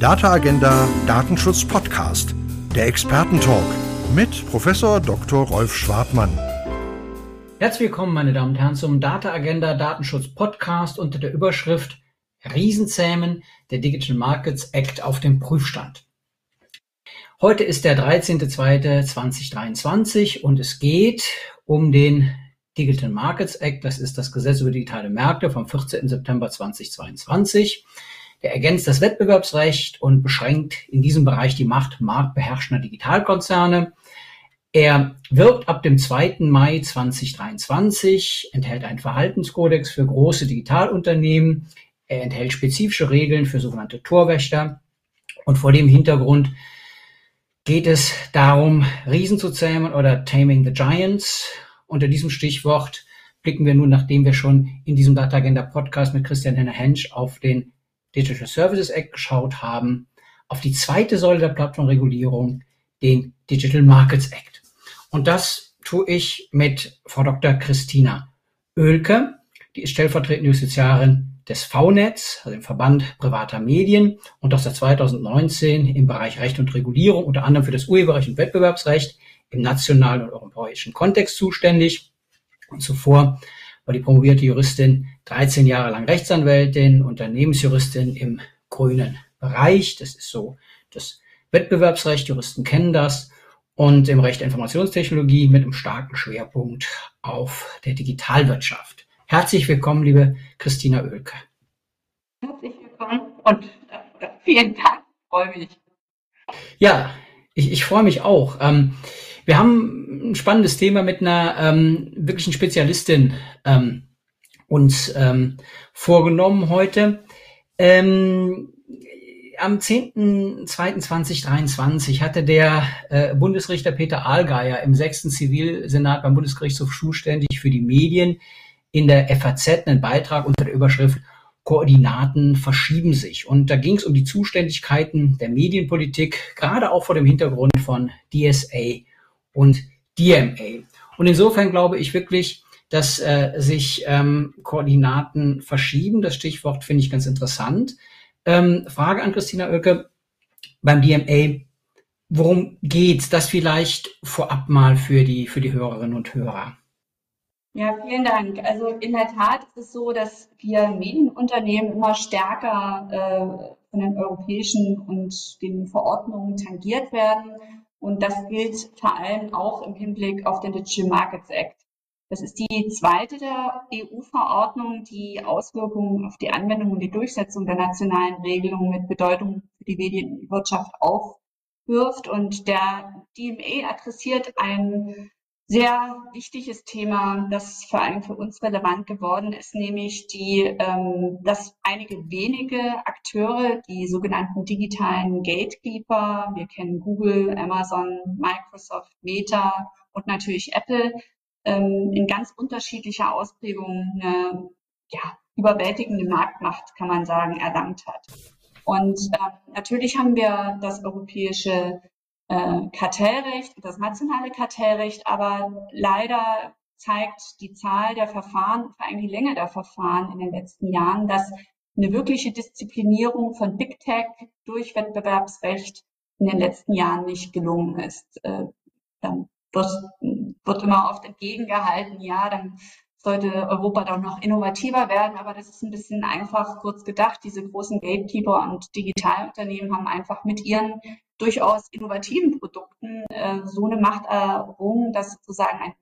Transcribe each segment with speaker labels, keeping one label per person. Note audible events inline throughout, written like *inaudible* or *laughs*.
Speaker 1: Data Agenda Datenschutz Podcast, der Expertentalk mit Professor Dr. Rolf Schwartmann.
Speaker 2: Herzlich willkommen, meine Damen und Herren, zum Data Agenda Datenschutz Podcast unter der Überschrift Riesenzähmen der Digital Markets Act auf dem Prüfstand. Heute ist der 13.02.2023 und es geht um den Digital Markets Act. Das ist das Gesetz über digitale Märkte vom 14. September 2022. Der ergänzt das Wettbewerbsrecht und beschränkt in diesem Bereich die Macht marktbeherrschender Digitalkonzerne. Er wirkt ab dem 2. Mai 2023, enthält einen Verhaltenskodex für große Digitalunternehmen. Er enthält spezifische Regeln für sogenannte Torwächter. Und vor dem Hintergrund geht es darum, Riesen zu zähmen oder Taming the Giants. Unter diesem Stichwort blicken wir nun, nachdem wir schon in diesem Data Agenda Podcast mit Christian Henner Hensch auf den Digital Services Act geschaut haben, auf die zweite Säule der Plattformregulierung, den Digital Markets Act. Und das tue ich mit Frau Dr. Christina Oelke, die ist stellvertretende Justiziarin des VNetz, also dem Verband privater Medien und auch seit 2019 im Bereich Recht und Regulierung, unter anderem für das Urheberrecht und Wettbewerbsrecht im nationalen und europäischen Kontext zuständig. Und zuvor war die promovierte Juristin 13 Jahre lang Rechtsanwältin, Unternehmensjuristin im grünen Bereich. Das ist so das Wettbewerbsrecht, Juristen kennen das. Und im Recht der Informationstechnologie mit einem starken Schwerpunkt auf der Digitalwirtschaft. Herzlich willkommen, liebe Christina Oelke.
Speaker 3: Herzlich willkommen und äh, vielen Dank, freue mich.
Speaker 2: Ja, ich, ich freue mich auch. Ähm, wir haben ein spannendes Thema mit einer ähm, wirklichen Spezialistin ähm, uns ähm, vorgenommen heute. Ähm, am 10.02.2023 hatte der äh, Bundesrichter Peter Ahlgeier im 6. Zivilsenat beim Bundesgerichtshof zuständig für die Medien in der FAZ einen Beitrag unter der Überschrift Koordinaten verschieben sich. Und da ging es um die Zuständigkeiten der Medienpolitik, gerade auch vor dem Hintergrund von DSA und DMA. Und insofern glaube ich wirklich, dass äh, sich ähm, Koordinaten verschieben. Das Stichwort finde ich ganz interessant. Ähm, Frage an Christina Oelke beim DMA. Worum geht's? Das vielleicht vorab mal für die, für die Hörerinnen und Hörer.
Speaker 3: Ja, vielen Dank. Also in der Tat ist es so, dass wir Medienunternehmen immer stärker äh, von den europäischen und den Verordnungen tangiert werden. Und das gilt vor allem auch im Hinblick auf den Digital Markets Act. Das ist die zweite der EU-Verordnung, die Auswirkungen auf die Anwendung und die Durchsetzung der nationalen Regelungen mit Bedeutung für die Medienwirtschaft aufwirft. Und der DMA adressiert ein sehr wichtiges Thema, das vor allem für uns relevant geworden ist, nämlich die, ähm, dass einige wenige Akteure, die sogenannten digitalen Gatekeeper, wir kennen Google, Amazon, Microsoft, Meta und natürlich Apple, ähm, in ganz unterschiedlicher Ausprägung eine ja, überwältigende Marktmacht, kann man sagen, erlangt hat. Und äh, natürlich haben wir das europäische äh, Kartellrecht und das nationale Kartellrecht, aber leider zeigt die Zahl der Verfahren, vor allem die Länge der Verfahren in den letzten Jahren, dass eine wirkliche Disziplinierung von Big Tech durch Wettbewerbsrecht in den letzten Jahren nicht gelungen ist. Äh, wird, immer oft entgegengehalten, ja, dann sollte Europa doch noch innovativer werden, aber das ist ein bisschen einfach kurz gedacht. Diese großen Gatekeeper und Digitalunternehmen haben einfach mit ihren durchaus innovativen Produkten äh, so eine Macht errungen, dass sozusagen ein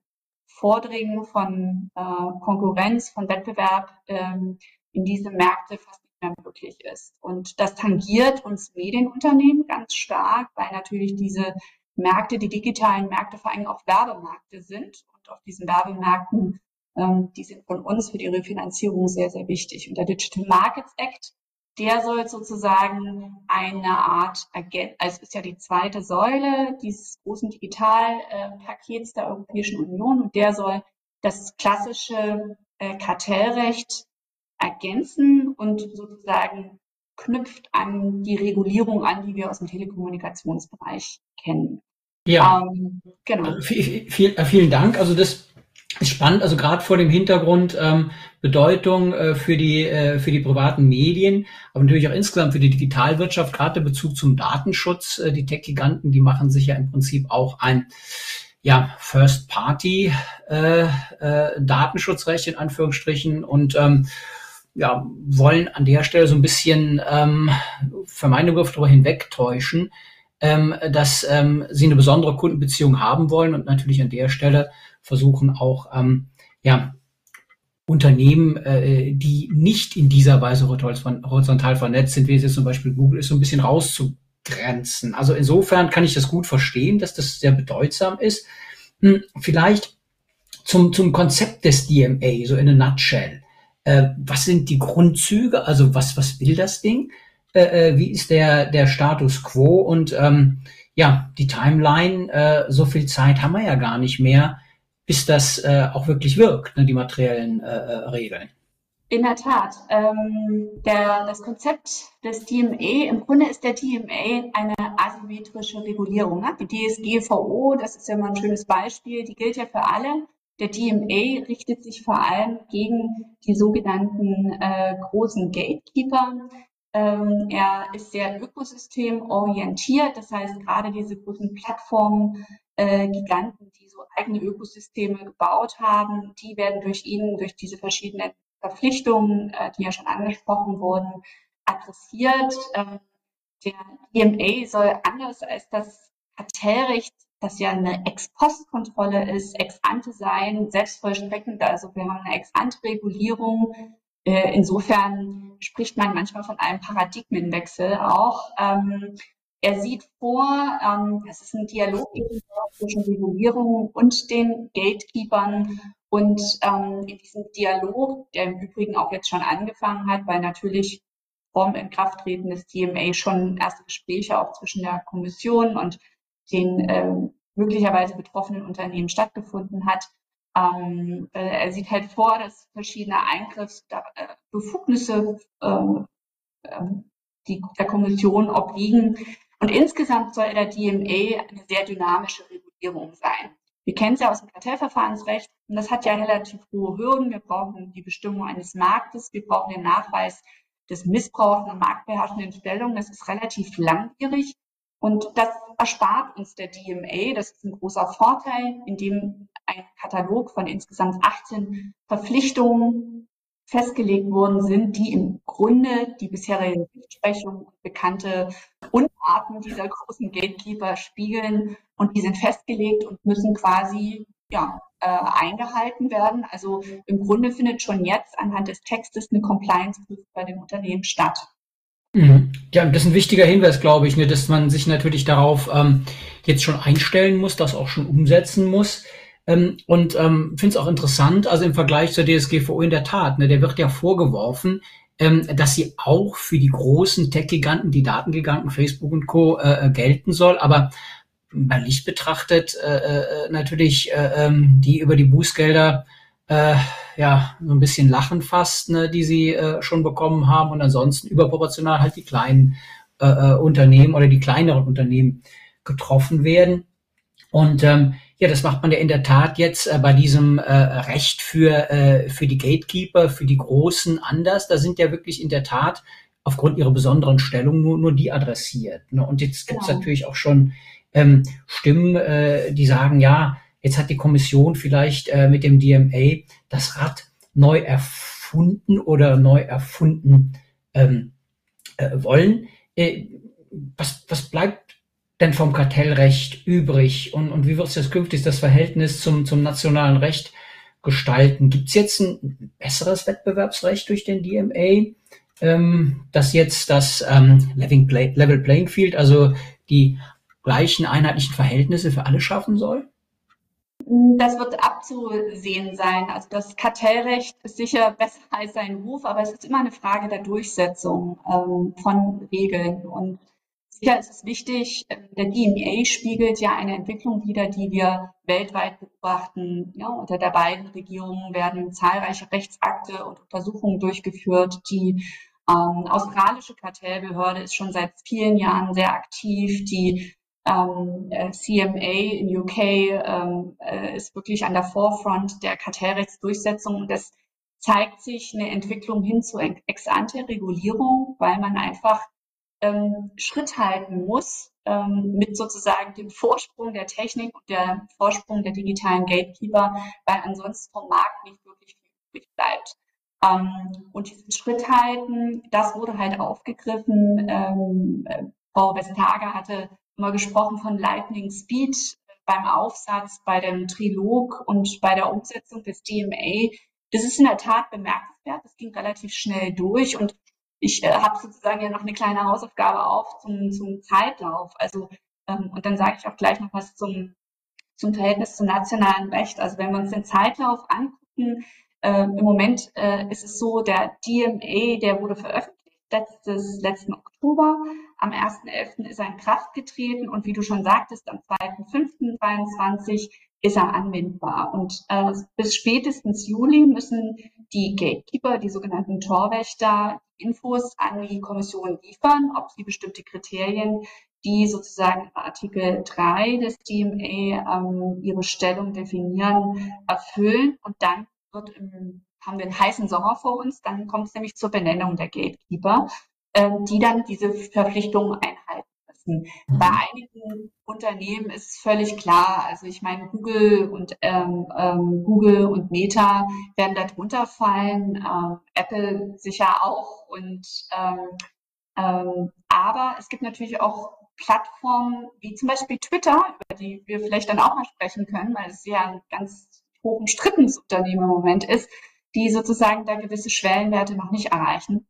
Speaker 3: Vordringen von äh, Konkurrenz, von Wettbewerb ähm, in diese Märkte fast nicht mehr möglich ist. Und das tangiert uns Medienunternehmen ganz stark, weil natürlich diese Märkte, die digitalen Märkte vor allem auch Werbemärkte sind und auf diesen Werbemärkten ähm, die sind von uns für die Refinanzierung sehr, sehr wichtig. Und der Digital Markets Act, der soll sozusagen eine Art Agent, also es ist ja die zweite Säule dieses großen Digitalpakets der Europäischen Union und der soll das klassische äh, Kartellrecht ergänzen und sozusagen knüpft an die Regulierung an, die wir aus dem Telekommunikationsbereich kennen.
Speaker 2: Ja, ähm, genau. V viel, vielen Dank. Also das ist spannend, also gerade vor dem Hintergrund ähm, Bedeutung äh, für die äh, für die privaten Medien, aber natürlich auch insgesamt für die Digitalwirtschaft, gerade der Bezug zum Datenschutz. Äh, die Tech-Giganten, die machen sich ja im Prinzip auch ein ja, First-Party äh, äh, Datenschutzrecht in Anführungsstrichen und ähm, ja, wollen an der Stelle so ein bisschen ähm, für meine Begriffe darüber hinwegtäuschen, ähm, dass ähm, sie eine besondere Kundenbeziehung haben wollen und natürlich an der Stelle versuchen auch ähm, ja, Unternehmen, äh, die nicht in dieser Weise horizontal vernetzt sind, wie es jetzt zum Beispiel Google ist, so ein bisschen rauszugrenzen. Also insofern kann ich das gut verstehen, dass das sehr bedeutsam ist. Hm, vielleicht zum, zum Konzept des DMA, so in a nutshell. Äh, was sind die Grundzüge? Also was, was will das Ding? Äh, äh, wie ist der, der Status quo? Und ähm, ja, die Timeline, äh, so viel Zeit haben wir ja gar nicht mehr bis das äh, auch wirklich wirkt, ne, die materiellen äh, äh, Regeln.
Speaker 3: In der Tat. Ähm, der, das Konzept des DMA, im Grunde ist der DMA eine asymmetrische Regulierung. Ne? Die DSGVO, das ist ja mal ein schönes Beispiel, die gilt ja für alle. Der DMA richtet sich vor allem gegen die sogenannten äh, großen Gatekeeper. Ähm, er ist sehr ökosystemorientiert, das heißt gerade diese großen Plattformen, äh, Giganten, die so eigene Ökosysteme gebaut haben, die werden durch ihn, durch diese verschiedenen Verpflichtungen, äh, die ja schon angesprochen wurden, adressiert. Ähm, der EMA soll anders als das Kartellrecht, das ja eine Ex-Post-Kontrolle ist, Ex-Ante sein, selbstvollstreckend. Also wir haben eine Ex-Ante-Regulierung. Äh, insofern spricht man manchmal von einem Paradigmenwechsel auch. Ähm, er sieht vor, ähm, es ist ein Dialog zwischen Regulierung und den Gatekeepern. Und ähm, in diesem Dialog, der im Übrigen auch jetzt schon angefangen hat, weil natürlich vorm Inkrafttreten des TMA schon erste Gespräche auch zwischen der Kommission und den äh, möglicherweise betroffenen Unternehmen stattgefunden hat. Ähm, äh, er sieht halt vor, dass verschiedene Eingriffsbefugnisse äh, die der Kommission obliegen, und insgesamt soll der DMA eine sehr dynamische Regulierung sein. Wir kennen es ja aus dem Kartellverfahrensrecht und das hat ja relativ hohe Hürden. Wir brauchen die Bestimmung eines Marktes, wir brauchen den Nachweis des Missbrauchs einer marktbeherrschenden Stellung. Das ist relativ langwierig und das erspart uns der DMA. Das ist ein großer Vorteil, indem Katalog von insgesamt 18 Verpflichtungen festgelegt worden sind, die im Grunde die bisherige Rechtsprechung und bekannte Unarten dieser großen Gatekeeper spiegeln und die sind festgelegt und müssen quasi ja, äh, eingehalten werden. Also im Grunde findet schon jetzt anhand des Textes eine Compliance-Prüfung bei den Unternehmen statt.
Speaker 2: Mhm. Ja, das ist ein wichtiger Hinweis, glaube ich, ne, dass man sich natürlich darauf ähm, jetzt schon einstellen muss, das auch schon umsetzen muss. Ähm, und ähm, finde es auch interessant, also im Vergleich zur DSGVO in der Tat, ne, der wird ja vorgeworfen, ähm, dass sie auch für die großen Tech-Giganten, die Datengiganten, Facebook und Co. Äh, äh gelten soll, aber bei Licht betrachtet äh, äh, natürlich äh, ähm, die über die Bußgelder äh, ja so ein bisschen lachen fast, ne, die sie äh, schon bekommen haben und ansonsten überproportional halt die kleinen äh, äh Unternehmen oder die kleineren Unternehmen getroffen werden. Und ähm, ja, das macht man ja in der Tat jetzt äh, bei diesem äh, Recht für, äh, für die Gatekeeper, für die Großen anders. Da sind ja wirklich in der Tat aufgrund ihrer besonderen Stellung nur, nur die adressiert. Ne? Und jetzt gibt es genau. natürlich auch schon ähm, Stimmen, äh, die sagen, ja, jetzt hat die Kommission vielleicht äh, mit dem DMA das Rad neu erfunden oder neu erfunden ähm, äh, wollen. Äh, was, was bleibt denn vom Kartellrecht übrig? Und, und wie wird sich das künftig das Verhältnis zum, zum nationalen Recht gestalten? Gibt es jetzt ein besseres Wettbewerbsrecht durch den DMA, ähm, das jetzt das ähm, Level Playing Field, also die gleichen einheitlichen Verhältnisse für alle schaffen soll?
Speaker 3: Das wird abzusehen sein. Also das Kartellrecht ist sicher besser als sein Ruf, aber es ist immer eine Frage der Durchsetzung ähm, von Regeln. Und Sicher ist es wichtig, der DMEA spiegelt ja eine Entwicklung wider, die wir weltweit beobachten. Ja, unter der beiden Regierungen werden zahlreiche Rechtsakte und Untersuchungen durchgeführt. Die ähm, australische Kartellbehörde ist schon seit vielen Jahren sehr aktiv. Die Ähm, äh, CMA in UK ähm, äh, ist wirklich an der Forefront der Kartellrechtsdurchsetzung und das zeigt sich eine Entwicklung hin zu Ex-ante-Regulierung, weil man einfach ähm, Schritt halten muss ähm, mit sozusagen dem Vorsprung der Technik und der Vorsprung der digitalen Gatekeeper, weil ansonsten vom Markt nicht wirklich viel übrig bleibt. Ähm, und diesen Schritt halten, das wurde halt aufgegriffen. Ähm, äh, Frau Vestager hatte immer gesprochen von Lightning Speed beim Aufsatz, bei dem Trilog und bei der Umsetzung des DMA. Das ist in der Tat bemerkenswert. Das ging relativ schnell durch und ich äh, habe sozusagen ja noch eine kleine Hausaufgabe auf zum, zum Zeitlauf. Also ähm, und dann sage ich auch gleich noch was zum zum Verhältnis zum nationalen Recht. Also wenn wir uns den Zeitlauf angucken, äh, Im Moment äh, ist es so, der DMA, der wurde veröffentlicht letztes, letzten Oktober. Am 1.11. ist er in Kraft getreten und wie du schon sagtest, am 2.5.23 ist er anwendbar. Und äh, bis spätestens Juli müssen die Gatekeeper, die sogenannten Torwächter, Infos an die Kommission liefern, ob sie bestimmte Kriterien, die sozusagen Artikel 3 des DMA ähm, ihre Stellung definieren, erfüllen. Und dann wird im, haben wir einen heißen Sommer vor uns, dann kommt es nämlich zur Benennung der Gatekeeper, ähm, die dann diese Verpflichtungen einhalten müssen. Mhm. Bei einigen Unternehmen ist völlig klar, also ich meine, Google und ähm, ähm, Google und Meta werden darunter fallen, ähm, Apple sicher auch und ähm, ähm, aber es gibt natürlich auch Plattformen wie zum Beispiel Twitter, über die wir vielleicht dann auch mal sprechen können, weil es ja ein ganz hoch umstrittenes Unternehmen im Moment ist, die sozusagen da gewisse Schwellenwerte noch nicht erreichen.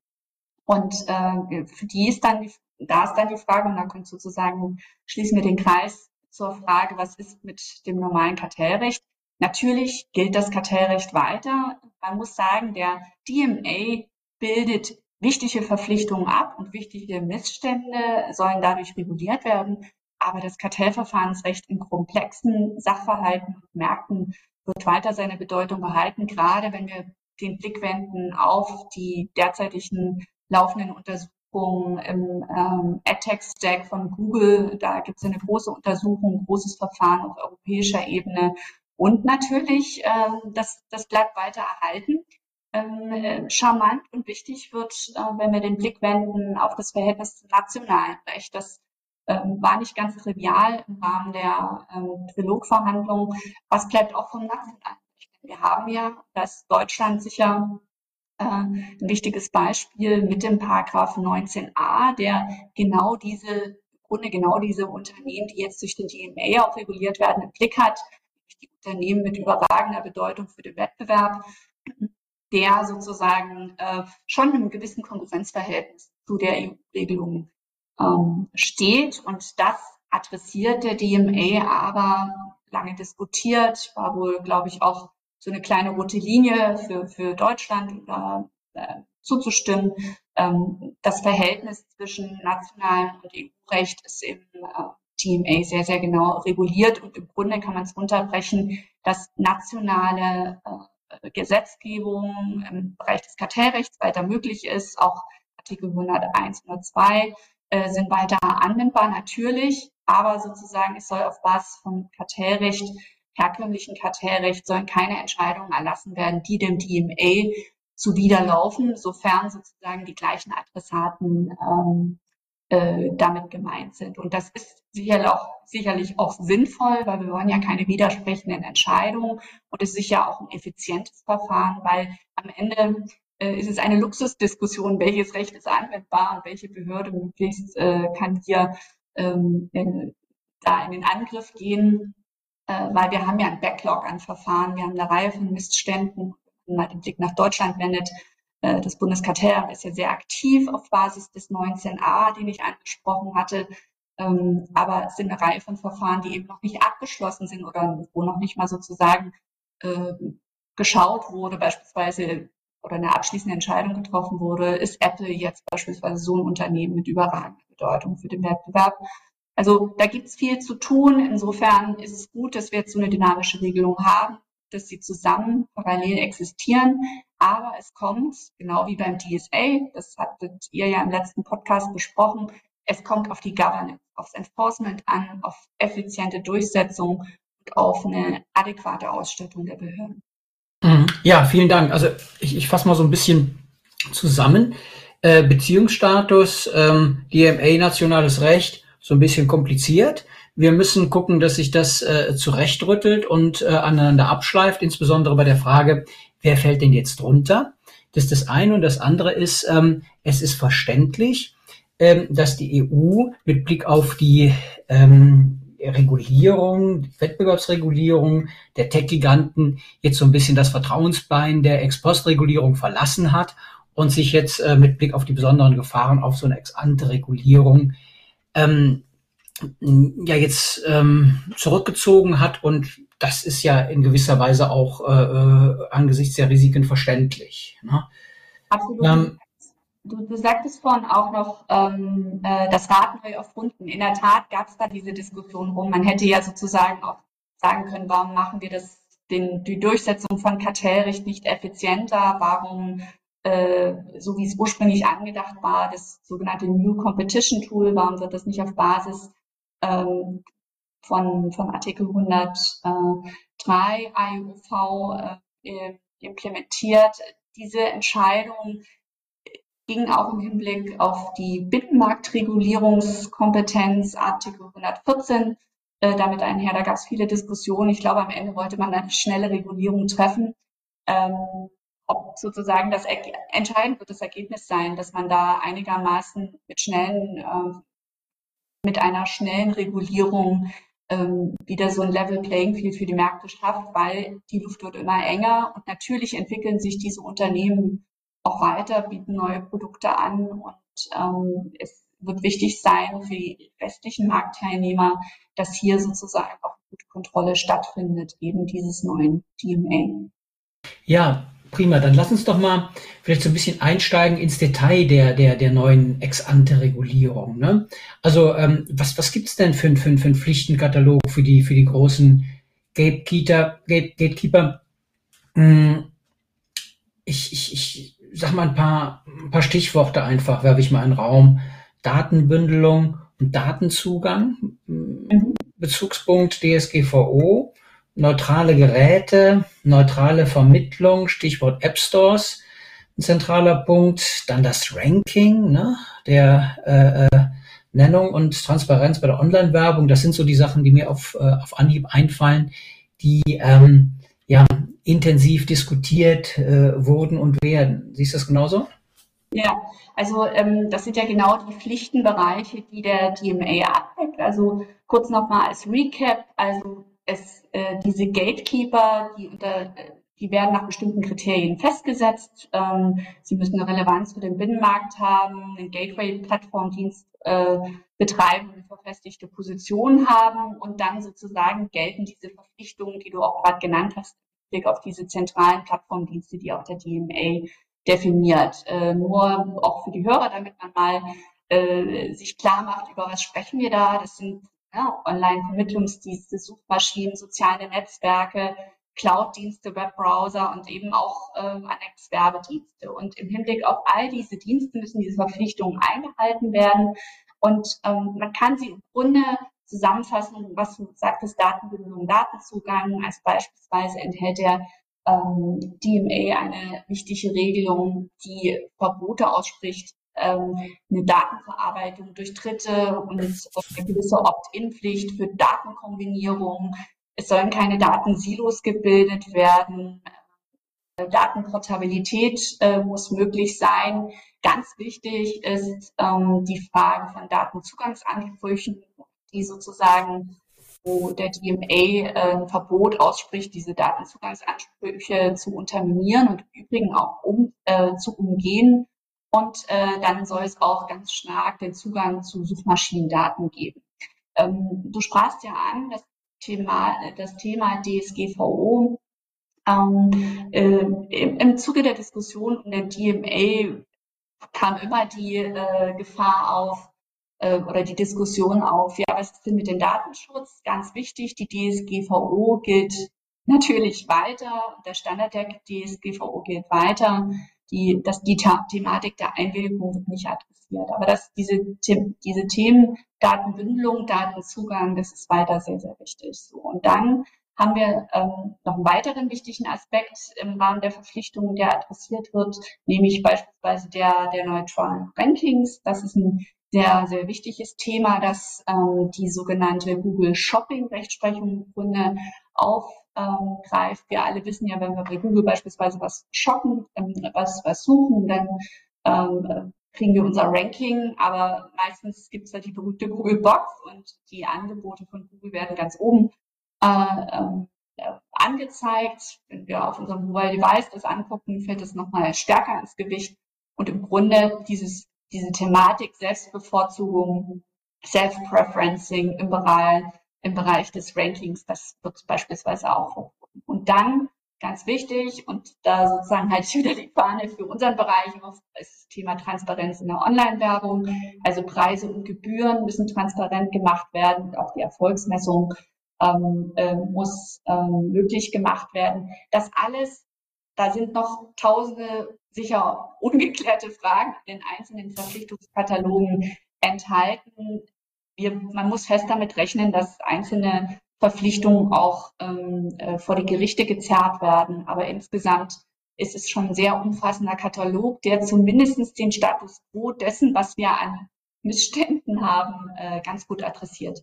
Speaker 3: Und äh, für die ist dann, da ist dann die Frage, und da kommt sozusagen, schließen wir den Kreis zur Frage, was ist mit dem normalen Kartellrecht? Natürlich gilt das Kartellrecht weiter. Man muss sagen, der DMA bildet wichtige Verpflichtungen ab und wichtige Missstände sollen dadurch reguliert werden. Aber das Kartellverfahrensrecht in komplexen Sachverhalten und Märkten wird weiter seine Bedeutung behalten, gerade wenn wir den Blick wenden auf die derzeitigen laufenden Untersuchungen im ähm, AdTech-Stack von Google. Da gibt es eine große Untersuchung, großes Verfahren auf europäischer Ebene. Und natürlich, ähm, das, das bleibt weiter erhalten. Ähm, äh, charmant und wichtig wird, äh, wenn wir den Blick wenden auf das Verhältnis zum nationalen Recht. Das ähm, war nicht ganz trivial im Rahmen der ähm, Trilogverhandlungen. Was bleibt auch vom nationalen Wir haben ja, da ist Deutschland sicher ein wichtiges Beispiel mit dem Paragraph 19a, der genau diese, Grunde genau diese Unternehmen, die jetzt durch den DMA auch reguliert werden, im Blick hat, die Unternehmen mit überragender Bedeutung für den Wettbewerb, der sozusagen äh, schon einem gewissen Konkurrenzverhältnis zu der EU-Regelung ähm, steht. Und das adressiert der DMA aber lange diskutiert, war wohl, glaube ich, auch so eine kleine rote Linie für, für Deutschland äh, zuzustimmen. Ähm, das Verhältnis zwischen nationalem und EU-Recht ist im äh, DMA sehr, sehr genau reguliert und im Grunde kann man es runterbrechen, dass nationale äh, Gesetzgebung im Bereich des Kartellrechts weiter möglich ist, auch Artikel 101, 102 äh, sind weiter anwendbar, natürlich, aber sozusagen es soll auf Basis von Kartellrecht, herkömmlichen Kartellrecht, sollen keine Entscheidungen erlassen werden, die dem DMA zuwiderlaufen, sofern sozusagen die gleichen Adressaten ähm, äh, damit gemeint sind. Und das ist sicherlich auch, sicherlich auch sinnvoll, weil wir wollen ja keine widersprechenden Entscheidungen und es ist sicher auch ein effizientes Verfahren, weil am Ende äh, ist es eine Luxusdiskussion, welches Recht ist anwendbar und welche Behörde möglichst äh, kann hier ähm, in, da in den Angriff gehen, weil wir haben ja ein Backlog an Verfahren, wir haben eine Reihe von Missständen, wenn man den Blick nach Deutschland wendet, äh, das Bundeskartellamt ist ja sehr aktiv auf Basis des 19a, den ich angesprochen hatte. Ähm, aber es sind eine Reihe von Verfahren, die eben noch nicht abgeschlossen sind oder wo noch nicht mal sozusagen äh, geschaut wurde, beispielsweise oder eine abschließende Entscheidung getroffen wurde, ist Apple jetzt beispielsweise so ein Unternehmen mit überragender Bedeutung für den Wettbewerb. Also da gibt es viel zu tun. Insofern ist es gut, dass wir jetzt so eine dynamische Regelung haben, dass sie zusammen parallel existieren. Aber es kommt, genau wie beim DSA, das hattet ihr ja im letzten Podcast besprochen, es kommt auf die Governance aufs Enforcement an, auf effiziente Durchsetzung und auf eine adäquate Ausstattung der Behörden.
Speaker 2: Mhm. Ja, vielen Dank. Also ich, ich fasse mal so ein bisschen zusammen. Äh, Beziehungsstatus, ähm, DMA, nationales Recht, so ein bisschen kompliziert. Wir müssen gucken, dass sich das äh, zurechtrüttelt und äh, aneinander abschleift, insbesondere bei der Frage, wer fällt denn jetzt drunter? Das ist das eine und das andere ist, ähm, es ist verständlich, ähm, dass die EU mit Blick auf die ähm, Regulierung, Wettbewerbsregulierung der Tech-Giganten jetzt so ein bisschen das Vertrauensbein der Ex-Post-Regulierung verlassen hat und sich jetzt äh, mit Blick auf die besonderen Gefahren auf so eine Ex-Ante-Regulierung ähm, ja jetzt ähm, zurückgezogen hat und das ist ja in gewisser Weise auch äh, äh angesichts der Risiken verständlich. Ne?
Speaker 3: Absolut. Ähm, du, du sagtest vorhin auch noch ähm, äh, das Rad neu erfunden. In der Tat gab es da diese Diskussion rum. Man hätte ja sozusagen auch sagen können, warum machen wir das den, die Durchsetzung von Kartellrecht nicht effizienter? Warum äh, so wie es ursprünglich angedacht war, das sogenannte New Competition Tool, warum wird das nicht auf Basis ähm, von, von Artikel 103 AUV äh, implementiert. Diese Entscheidung ging auch im Hinblick auf die Binnenmarktregulierungskompetenz Artikel 114 äh, damit einher. Da gab es viele Diskussionen. Ich glaube, am Ende wollte man eine schnelle Regulierung treffen. Ähm, ob sozusagen das entscheidend wird das Ergebnis sein, dass man da einigermaßen mit schnellen äh, mit einer schnellen Regulierung ähm, wieder so ein Level Playing Field für die Märkte schafft, weil die Luft wird immer enger und natürlich entwickeln sich diese Unternehmen auch weiter, bieten neue Produkte an und ähm, es wird wichtig sein für die restlichen Marktteilnehmer, dass hier sozusagen auch gute Kontrolle stattfindet, eben dieses neuen DMA.
Speaker 2: Ja, Prima, dann lass uns doch mal vielleicht so ein bisschen einsteigen ins Detail der, der, der neuen Ex-Ante-Regulierung. Ne? Also ähm, was, was gibt's denn für, für, für einen Pflichtenkatalog für die, für die großen Gatekeeper? Gate, Gatekeeper? Hm, ich, ich, ich sag mal ein paar, ein paar Stichworte einfach, werfe ich mal in den Raum. Datenbündelung und Datenzugang, mhm. Bezugspunkt DSGVO, neutrale Geräte, neutrale Vermittlung, Stichwort App Stores, ein zentraler Punkt. Dann das Ranking ne, der äh, äh, Nennung und Transparenz bei der Online-Werbung. Das sind so die Sachen, die mir auf, äh, auf Anhieb einfallen, die ähm, ja, intensiv diskutiert äh, wurden und werden. Siehst du das genauso?
Speaker 3: Ja, also ähm, das sind ja genau die Pflichtenbereiche, die der DMA abdeckt. Also kurz nochmal als Recap, also es, äh, diese Gatekeeper, die, unter, die werden nach bestimmten Kriterien festgesetzt. Ähm, sie müssen eine Relevanz für den Binnenmarkt haben, einen Gateway-Plattformdienst äh, betreiben, eine verfestigte Position haben und dann sozusagen gelten diese Verpflichtungen, die du auch gerade genannt hast, Blick auf diese zentralen Plattformdienste, die auch der DMA definiert. Äh, nur auch für die Hörer, damit man mal äh, sich klar macht, über was sprechen wir da. Das sind ja, Online-Vermittlungsdienste, Suchmaschinen, soziale Netzwerke, Cloud-Dienste, Webbrowser und eben auch äh, Annex-Werbedienste. Und im Hinblick auf all diese Dienste müssen diese Verpflichtungen eingehalten werden. Und ähm, man kann sie im Grunde zusammenfassen, was du sagtest, Datenbindung, Datenzugang. Als beispielsweise enthält der ähm, DMA eine wichtige Regelung, die Verbote ausspricht, ähm, eine Datenverarbeitung durch Dritte und eine gewisse Opt-in-Pflicht für Datenkombinierung. Es sollen keine Datensilos gebildet werden. Äh, Datenportabilität äh, muss möglich sein. Ganz wichtig ist ähm, die Frage von Datenzugangsansprüchen, die sozusagen, wo der DMA äh, ein Verbot ausspricht, diese Datenzugangsansprüche zu unterminieren und im Übrigen auch um, äh, zu umgehen und äh, dann soll es auch ganz stark den Zugang zu Suchmaschinendaten geben. Ähm, du sprachst ja an, das Thema, das Thema DSGVO. Ähm, äh, im, Im Zuge der Diskussion um den DMA kam immer die äh, Gefahr auf, äh, oder die Diskussion auf, ja, was ist denn mit dem Datenschutz? Ganz wichtig, die DSGVO gilt natürlich weiter, der Standard der DSGVO gilt weiter. Die, dass die Thematik der Einwilligung wird nicht adressiert. Aber dass diese, diese Themen Datenbündelung, Datenzugang, das ist weiter sehr, sehr wichtig. So. Und dann haben wir ähm, noch einen weiteren wichtigen Aspekt im Rahmen der Verpflichtungen, der adressiert wird, nämlich beispielsweise der, der neutralen Rankings. Das ist ein sehr, sehr wichtiges Thema, das ähm, die sogenannte Google Shopping Rechtsprechung im Grunde aufgreift. Wir alle wissen ja, wenn wir bei Google beispielsweise was shoppen, ähm, was, was suchen, dann ähm, kriegen wir unser Ranking, aber meistens gibt es da die berühmte Google Box und die Angebote von Google werden ganz oben äh, äh, angezeigt. Wenn wir auf unserem Mobile Device das angucken, fällt es nochmal stärker ins Gewicht. Und im Grunde dieses, diese Thematik Selbstbevorzugung, Self-Preferencing im Bereich, im Bereich des Rankings, das wird beispielsweise auch. Und dann ganz wichtig und da sozusagen halte ich wieder die Fahne für unseren Bereich ist das Thema Transparenz in der Online-Werbung. Also Preise und Gebühren müssen transparent gemacht werden auch die Erfolgsmessung ähm, äh, muss ähm, möglich gemacht werden. Das alles, da sind noch tausende sicher ungeklärte Fragen in den einzelnen Verpflichtungskatalogen enthalten. Wir, man muss fest damit rechnen, dass einzelne Verpflichtungen auch ähm, äh, vor die Gerichte gezerrt werden. Aber insgesamt ist es schon ein sehr umfassender Katalog, der zumindest den Status quo dessen, was wir an Missständen haben, äh, ganz gut adressiert.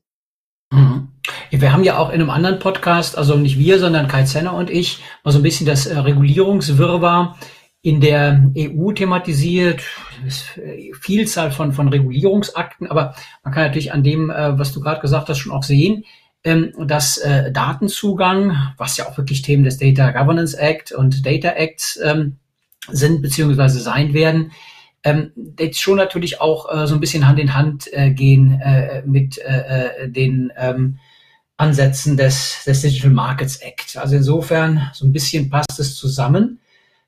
Speaker 2: Mhm. Wir haben ja auch in einem anderen Podcast, also nicht wir, sondern Kai Zenner und ich, mal so ein bisschen das äh, Regulierungswirrwarr in der EU thematisiert. Äh, Vielzahl von, von Regulierungsakten, aber man kann natürlich an dem, äh, was du gerade gesagt hast, schon auch sehen, ähm, dass äh, Datenzugang, was ja auch wirklich Themen des Data Governance Act und Data Acts ähm, sind beziehungsweise sein werden, ähm, jetzt schon natürlich auch so ein bisschen Hand in Hand gehen mit den Ansätzen des, des Digital Markets Act. Also insofern so ein bisschen passt es zusammen.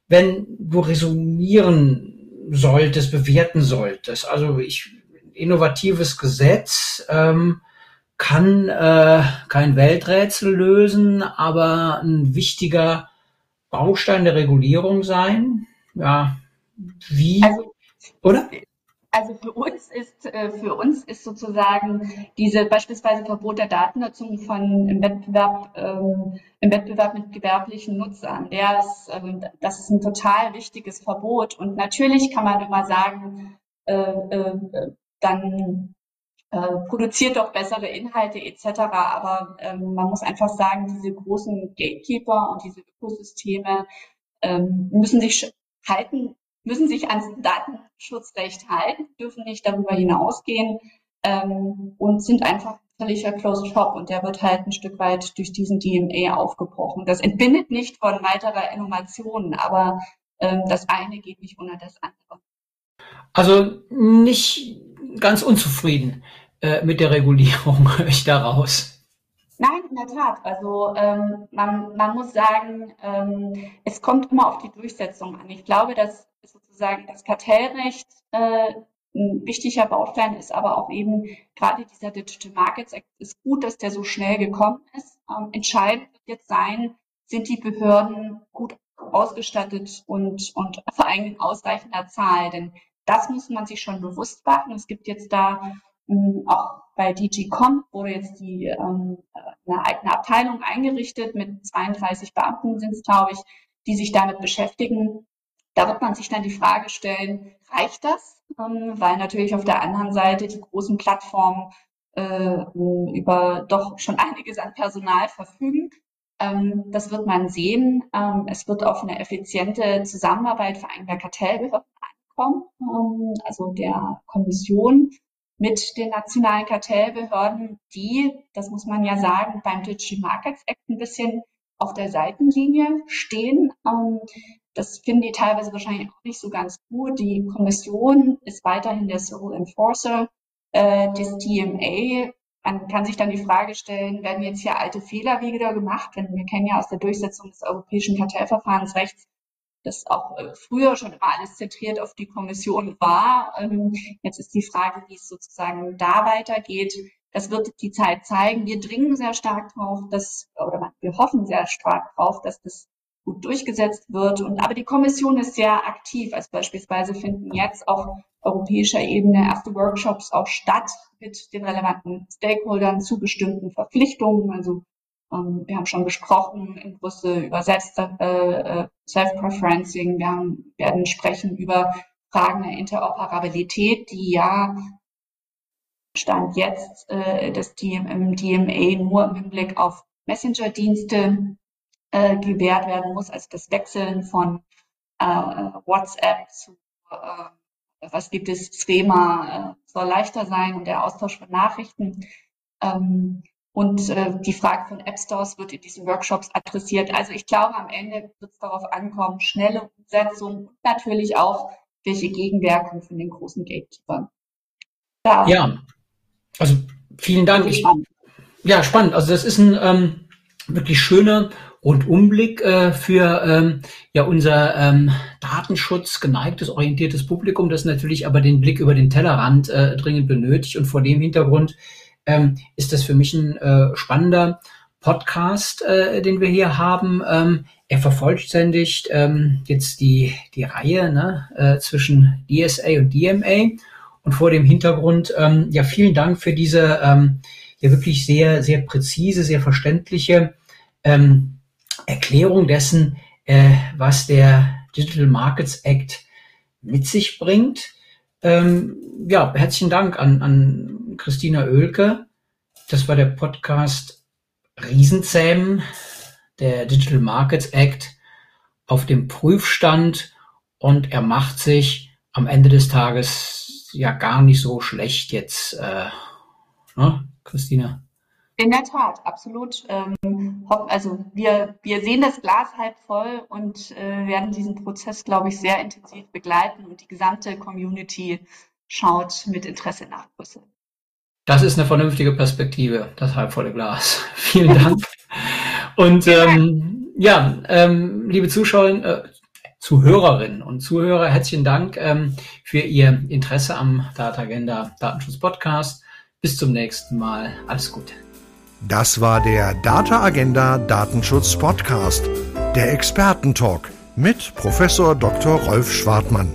Speaker 2: Wenn du resümieren solltest, bewerten solltest, also ich innovatives Gesetz, ähm, kann äh, kein Welträtsel lösen, aber ein wichtiger Baustein der Regulierung sein. Ja, wie,
Speaker 3: also, oder? Also für uns ist äh, für uns ist sozusagen diese beispielsweise Verbot der Datennutzung von im Wettbewerb ähm, im Wettbewerb mit gewerblichen Nutzern. Der ist, ähm, das ist ein total wichtiges Verbot und natürlich kann man immer sagen, äh, äh, dann produziert doch bessere Inhalte etc. Aber ähm, man muss einfach sagen, diese großen Gatekeeper und diese Ökosysteme müssen sich halten, müssen sich ans Datenschutzrecht halten, dürfen nicht darüber hinausgehen ähm, und sind einfach völliger Closed Shop und der wird halt ein Stück weit durch diesen DMA aufgebrochen. Das entbindet nicht von weiterer Innovation, aber ähm, das eine geht nicht ohne das andere.
Speaker 2: Also nicht ganz unzufrieden äh, mit der Regulierung, *laughs* höre ich daraus.
Speaker 3: Nein, in der Tat. Also ähm, man, man muss sagen, ähm, es kommt immer auf die Durchsetzung an. Ich glaube, dass sozusagen das Kartellrecht äh, ein wichtiger Baustein ist, aber auch eben gerade dieser Digital Markets Act ist gut, dass der so schnell gekommen ist. Ähm, entscheidend wird jetzt sein, sind die Behörden gut ausgestattet und, und vor allem in ausreichender Zahl. Denn das muss man sich schon bewusst machen. Es gibt jetzt da auch bei DG.com wurde jetzt die ähm, eine eigene Abteilung eingerichtet mit 32 Beamten sind es, glaube ich, die sich damit beschäftigen. Da wird man sich dann die Frage stellen, reicht das? Ähm, weil natürlich auf der anderen Seite die großen Plattformen äh, über doch schon einiges an Personal verfügen. Ähm, das wird man sehen. Ähm, es wird auf eine effiziente Zusammenarbeit vor allem der Kartellbehörden ankommen, ähm, also der Kommission mit den nationalen Kartellbehörden, die, das muss man ja sagen, beim Digital Markets Act ein bisschen auf der Seitenlinie stehen. Ähm, das finden die teilweise wahrscheinlich auch nicht so ganz gut. Die Kommission ist weiterhin der Sole Enforcer äh, des DMA. Man kann sich dann die Frage stellen, werden jetzt hier alte Fehler wieder gemacht? Denn wir kennen ja aus der Durchsetzung des europäischen Kartellverfahrensrechts, das auch äh, früher schon immer alles zentriert auf die Kommission war. Ähm, jetzt ist die Frage, wie es sozusagen da weitergeht. Das wird die Zeit zeigen. Wir dringen sehr stark drauf, dass, oder wir hoffen sehr stark drauf, dass das gut durchgesetzt wird. Und aber die Kommission ist sehr aktiv. Also beispielsweise finden jetzt auf europäischer Ebene erste Workshops auch statt mit den relevanten Stakeholdern zu bestimmten Verpflichtungen. Also wir haben schon gesprochen in Brüssel über äh, äh, Self-Preferencing. Wir haben, werden sprechen über Fragen der Interoperabilität, die ja Stand jetzt äh, das DM, im DMA nur im Hinblick auf Messenger-Dienste äh, gewährt werden muss, also das Wechseln von äh, WhatsApp zu, äh, was gibt es, Schema, äh, soll leichter sein und der Austausch von Nachrichten. Ähm, und äh, die Frage von App Stores wird in diesen Workshops adressiert. Also ich glaube, am Ende wird es darauf ankommen, schnelle Umsetzung und natürlich auch welche Gegenwirkung von den großen Gatekeepern.
Speaker 2: Da ja, also vielen Dank. Ich, ja, spannend. Also das ist ein ähm, wirklich schöner Rundumblick äh, für ähm, ja unser ähm, Datenschutz geneigtes, orientiertes Publikum, das natürlich aber den Blick über den Tellerrand äh, dringend benötigt. Und vor dem Hintergrund ähm, ist das für mich ein äh, spannender Podcast, äh, den wir hier haben. Ähm, er vervollständigt ähm, jetzt die, die Reihe ne, äh, zwischen DSA und DMA. Und vor dem Hintergrund, ähm, ja, vielen Dank für diese ähm, ja wirklich sehr, sehr präzise, sehr verständliche ähm, Erklärung dessen, äh, was der Digital Markets Act mit sich bringt. Ähm, ja, herzlichen Dank an, an Christina Oelke. Das war der Podcast Riesenzähmen, der Digital Markets Act auf dem Prüfstand und er macht sich am Ende des Tages ja gar nicht so schlecht jetzt, äh, ne, Christina?
Speaker 3: In der Tat, absolut. Ähm, also wir, wir sehen das Glas halb voll und äh, werden diesen Prozess, glaube ich, sehr intensiv begleiten und die gesamte Community schaut mit Interesse nach Brüssel.
Speaker 2: Das ist eine vernünftige Perspektive, das halbvolle Glas. *laughs* Vielen Dank. Und ähm, ja, ähm, liebe Zuschauer, äh, Zuhörerinnen und Zuhörer, herzlichen Dank ähm, für Ihr Interesse am Data Agenda Datenschutz Podcast. Bis zum nächsten Mal. Alles Gute.
Speaker 1: Das war der Data Agenda Datenschutz Podcast, der Expertentalk mit Professor Dr. Rolf Schwartmann.